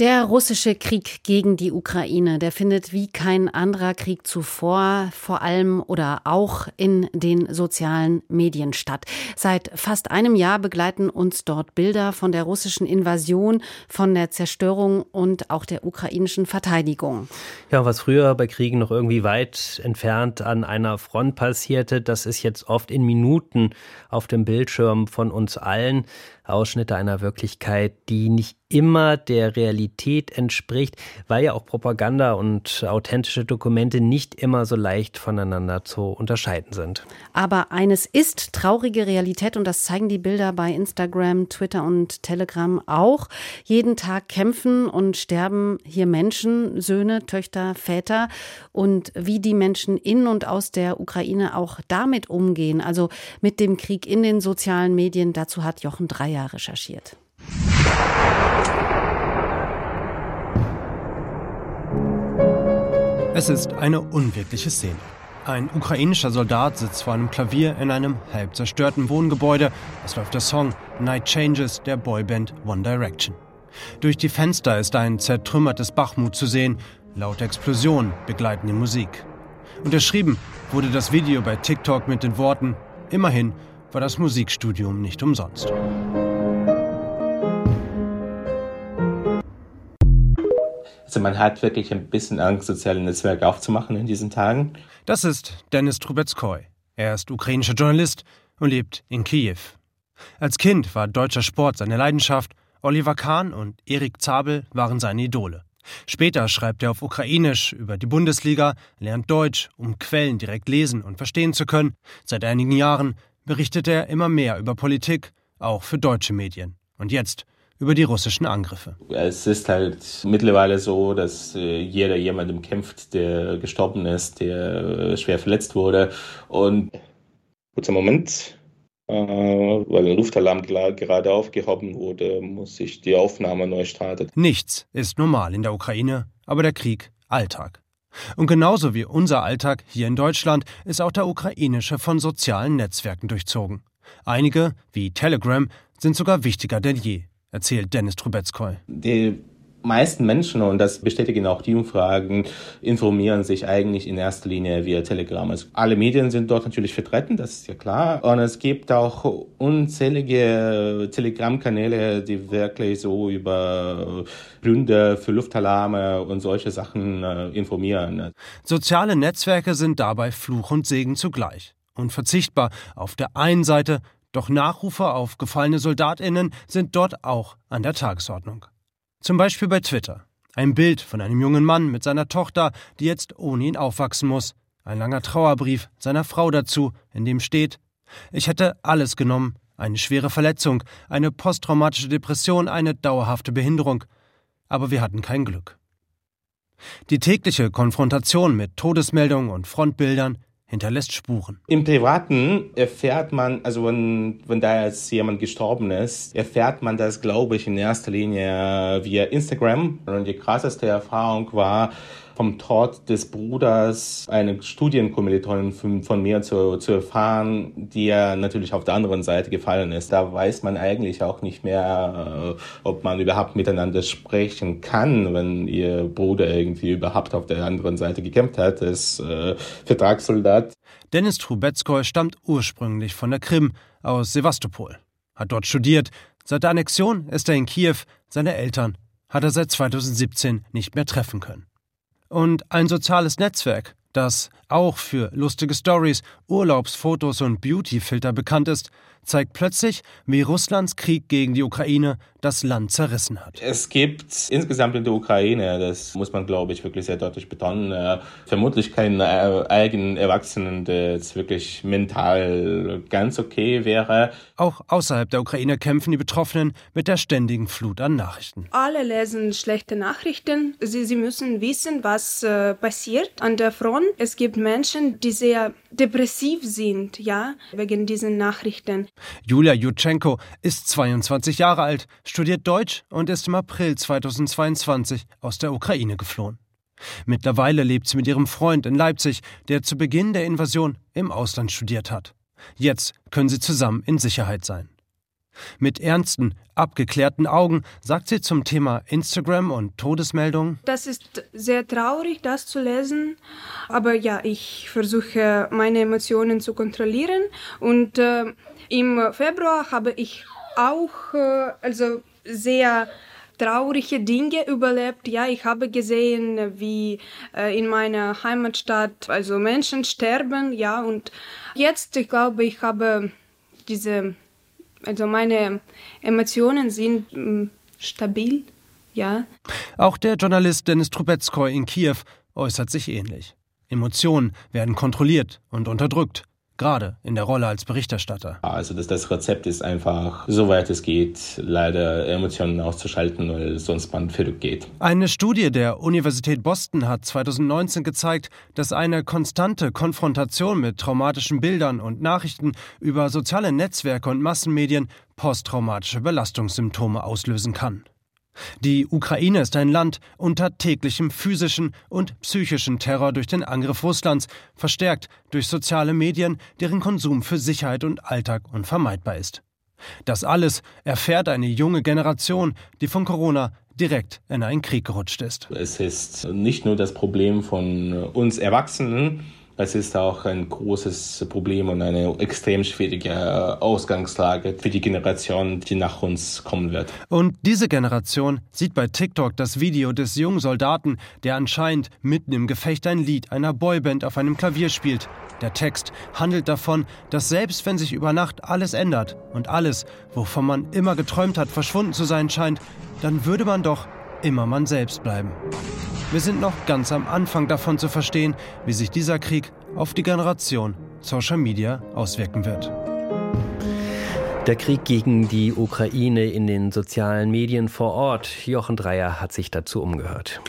Der russische Krieg gegen die Ukraine, der findet wie kein anderer Krieg zuvor vor allem oder auch in den sozialen Medien statt. Seit fast einem Jahr begleiten uns dort Bilder von der russischen Invasion, von der Zerstörung und auch der ukrainischen Verteidigung. Ja, was früher bei Kriegen noch irgendwie weit entfernt an einer Front passierte, das ist jetzt oft in Minuten auf dem Bildschirm von uns allen. Ausschnitte einer Wirklichkeit, die nicht immer der Realität entspricht, weil ja auch Propaganda und authentische Dokumente nicht immer so leicht voneinander zu unterscheiden sind. Aber eines ist traurige Realität und das zeigen die Bilder bei Instagram, Twitter und Telegram auch. Jeden Tag kämpfen und sterben hier Menschen, Söhne, Töchter, Väter und wie die Menschen in und aus der Ukraine auch damit umgehen, also mit dem Krieg in den sozialen Medien, dazu hat Jochen Dreier recherchiert. Es ist eine unwirkliche Szene. Ein ukrainischer Soldat sitzt vor einem Klavier in einem halb zerstörten Wohngebäude. Es läuft der Song Night Changes der Boyband One Direction. Durch die Fenster ist ein zertrümmertes Bachmut zu sehen. Laute Explosionen begleiten die Musik. Unterschrieben wurde das Video bei TikTok mit den Worten: Immerhin war das Musikstudium nicht umsonst. Also man hat wirklich ein bisschen Angst, soziale Netzwerke aufzumachen in diesen Tagen. Das ist Dennis Trubetskoy. Er ist ukrainischer Journalist und lebt in Kiew. Als Kind war deutscher Sport seine Leidenschaft. Oliver Kahn und Erik Zabel waren seine Idole. Später schreibt er auf Ukrainisch über die Bundesliga, lernt Deutsch, um Quellen direkt lesen und verstehen zu können. Seit einigen Jahren berichtet er immer mehr über Politik, auch für deutsche Medien. Und jetzt über die russischen Angriffe. Es ist halt mittlerweile so, dass äh, jeder jemandem kämpft, der gestorben ist, der äh, schwer verletzt wurde. Und kurzer Moment, äh, weil ein Luftalarm gerade aufgehoben wurde, muss ich die Aufnahme neu starten. Nichts ist normal in der Ukraine, aber der Krieg Alltag. Und genauso wie unser Alltag hier in Deutschland ist auch der ukrainische von sozialen Netzwerken durchzogen. Einige, wie Telegram, sind sogar wichtiger denn je erzählt Dennis Trubetskoy. Die meisten Menschen, und das bestätigen auch die Umfragen, informieren sich eigentlich in erster Linie via Telegram. Also alle Medien sind dort natürlich vertreten, das ist ja klar. Und es gibt auch unzählige Telegram-Kanäle, die wirklich so über Gründe für Luftalarme und solche Sachen äh, informieren. Soziale Netzwerke sind dabei Fluch und Segen zugleich. Unverzichtbar auf der einen Seite doch Nachrufe auf gefallene Soldatinnen sind dort auch an der Tagesordnung. Zum Beispiel bei Twitter. Ein Bild von einem jungen Mann mit seiner Tochter, die jetzt ohne ihn aufwachsen muss. Ein langer Trauerbrief seiner Frau dazu, in dem steht, ich hätte alles genommen, eine schwere Verletzung, eine posttraumatische Depression, eine dauerhafte Behinderung. Aber wir hatten kein Glück. Die tägliche Konfrontation mit Todesmeldungen und Frontbildern hinterlässt Spuren. Im Privaten erfährt man, also wenn, wenn da jetzt jemand gestorben ist, erfährt man das, glaube ich, in erster Linie via Instagram. Und die krasseste Erfahrung war, vom Tod des Bruders eine Studienkommilitonin von, mir zu, zu erfahren, die ja natürlich auf der anderen Seite gefallen ist. Da weiß man eigentlich auch nicht mehr, äh, ob man überhaupt miteinander sprechen kann, wenn ihr Bruder irgendwie überhaupt auf der anderen Seite gekämpft hat, als äh, Vertragssoldat. Dennis Trubetskoy stammt ursprünglich von der Krim aus Sevastopol, hat dort studiert. Seit der Annexion ist er in Kiew, seine Eltern hat er seit 2017 nicht mehr treffen können und ein soziales Netzwerk, das auch für lustige Stories, Urlaubsfotos und Beautyfilter bekannt ist, zeigt plötzlich, wie Russlands Krieg gegen die Ukraine das Land zerrissen hat. Es gibt insgesamt in der Ukraine, das muss man glaube ich wirklich sehr deutlich betonen, äh, vermutlich keinen äh, eigenen Erwachsenen, der jetzt wirklich mental ganz okay wäre. Auch außerhalb der Ukraine kämpfen die Betroffenen mit der ständigen Flut an Nachrichten. Alle lesen schlechte Nachrichten. Sie, sie müssen wissen, was äh, passiert an der Front. Es gibt Menschen, die sehr depressiv sind, ja, wegen diesen Nachrichten. Julia Jutschenko ist 22 Jahre alt, studiert Deutsch und ist im April 2022 aus der Ukraine geflohen. Mittlerweile lebt sie mit ihrem Freund in Leipzig, der zu Beginn der Invasion im Ausland studiert hat. Jetzt können sie zusammen in Sicherheit sein. Mit ernsten, abgeklärten Augen sagt sie zum Thema Instagram und Todesmeldungen. Das ist sehr traurig, das zu lesen. Aber ja, ich versuche meine Emotionen zu kontrollieren. Und äh, im Februar habe ich auch äh, also sehr traurige Dinge überlebt. Ja, ich habe gesehen, wie äh, in meiner Heimatstadt also Menschen sterben. Ja, und jetzt, ich glaube, ich habe diese also meine Emotionen sind mm, stabil, ja. Auch der Journalist Denis Trubetskoy in Kiew äußert sich ähnlich. Emotionen werden kontrolliert und unterdrückt gerade in der Rolle als Berichterstatter. Also das, das Rezept ist einfach, soweit es geht, leider Emotionen auszuschalten, weil sonst man verrückt geht. Eine Studie der Universität Boston hat 2019 gezeigt, dass eine konstante Konfrontation mit traumatischen Bildern und Nachrichten über soziale Netzwerke und Massenmedien posttraumatische Belastungssymptome auslösen kann. Die Ukraine ist ein Land unter täglichem physischen und psychischen Terror durch den Angriff Russlands, verstärkt durch soziale Medien, deren Konsum für Sicherheit und Alltag unvermeidbar ist. Das alles erfährt eine junge Generation, die von Corona direkt in einen Krieg gerutscht ist. Es ist nicht nur das Problem von uns Erwachsenen, es ist auch ein großes Problem und eine extrem schwierige Ausgangslage für die Generation, die nach uns kommen wird. Und diese Generation sieht bei TikTok das Video des jungen Soldaten, der anscheinend mitten im Gefecht ein Lied einer Boyband auf einem Klavier spielt. Der Text handelt davon, dass selbst wenn sich über Nacht alles ändert und alles, wovon man immer geträumt hat, verschwunden zu sein scheint, dann würde man doch immer man selbst bleiben. Wir sind noch ganz am Anfang davon zu verstehen, wie sich dieser Krieg auf die Generation Social Media auswirken wird. Der Krieg gegen die Ukraine in den sozialen Medien vor Ort. Jochen Dreier hat sich dazu umgehört.